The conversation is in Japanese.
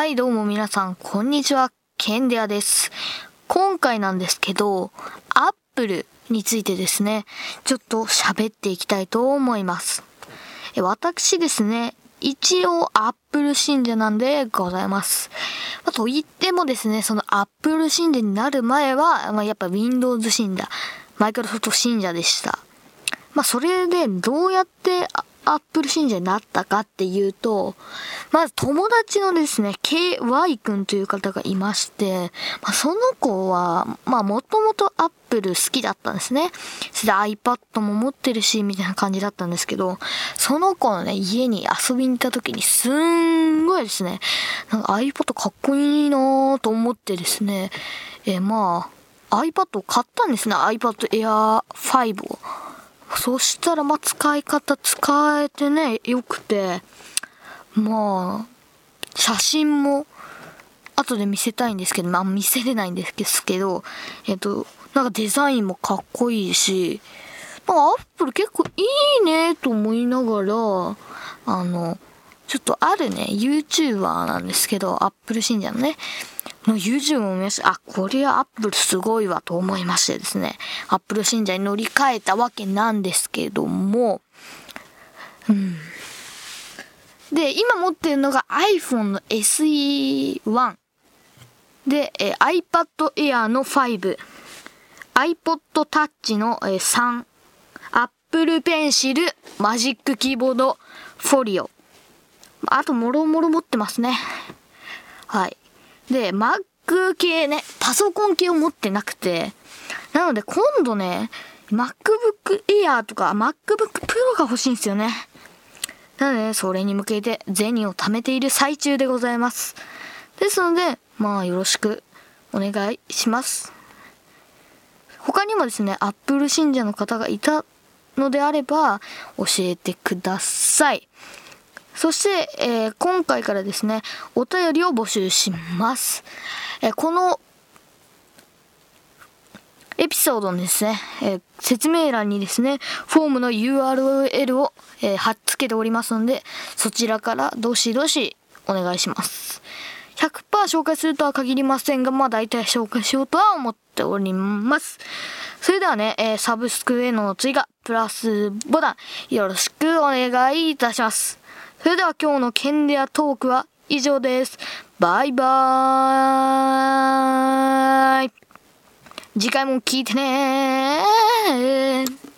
はい、どうも皆さん、こんにちは。ケンデアです。今回なんですけど、アップルについてですね、ちょっと喋っていきたいと思います。私ですね、一応アップル信者なんでございます。まあと言ってもですね、そのアップル信者になる前は、まあ、やっぱ Windows 信者、マイクロソフト信者でした。まあ、それでどうやってアップル信者になったかっていうと、まず友達のですね、KY 君という方がいまして、まあ、その子は、まあもともとアップル好きだったんですね。それで iPad も持ってるし、みたいな感じだったんですけど、その子のね、家に遊びに行った時にすんごいですね、なんか iPad かっこいいなぁと思ってですね、えーまあ、iPad を買ったんですね、iPad Air 5を。そしたら、まあ、使い方使えてね、よくて、まあ、写真も、後で見せたいんですけど、まあ、見せれないんですけど、えっと、なんかデザインもかっこいいし、なんかアップル結構いいねと思いながら、あの、ちょっとあるね、YouTuber なんですけど、アップル信者のね、の YouTube を見まし、あ、これはアップルすごいわと思いましてですね、アップル信者に乗り換えたわけなんですけども、うん。で、今持ってるのが iPhone の SE1。で、えー iPad Air の5。iPod Touch の、えー3。Apple Pencil、マジックキーボード、フォリオ。あと、もろもろ持ってますね。はい。で、Mac 系ね、パソコン系を持ってなくて、なので今度ね、MacBook Air とか MacBook Pro が欲しいんですよね。なので、それに向けて銭を貯めている最中でございます。ですので、まあよろしくお願いします。他にもですね、Apple 信者の方がいたのであれば教えてください。そして、えー今回からですね、お便りを募集します。えーこのエピソードのですね、えー説明欄にですね、フォームの URL を、えー貼っつけておりますので、そちらからどしどしお願いします。100%紹介するとは限りませんが、まあ大体紹介しようとは思っております。それではね、えーサブスクへの追加、プラスボタン、よろしくお願いいたします。それでは今日のケンデアトークは以上です。バイバーイ次回も聞いてねー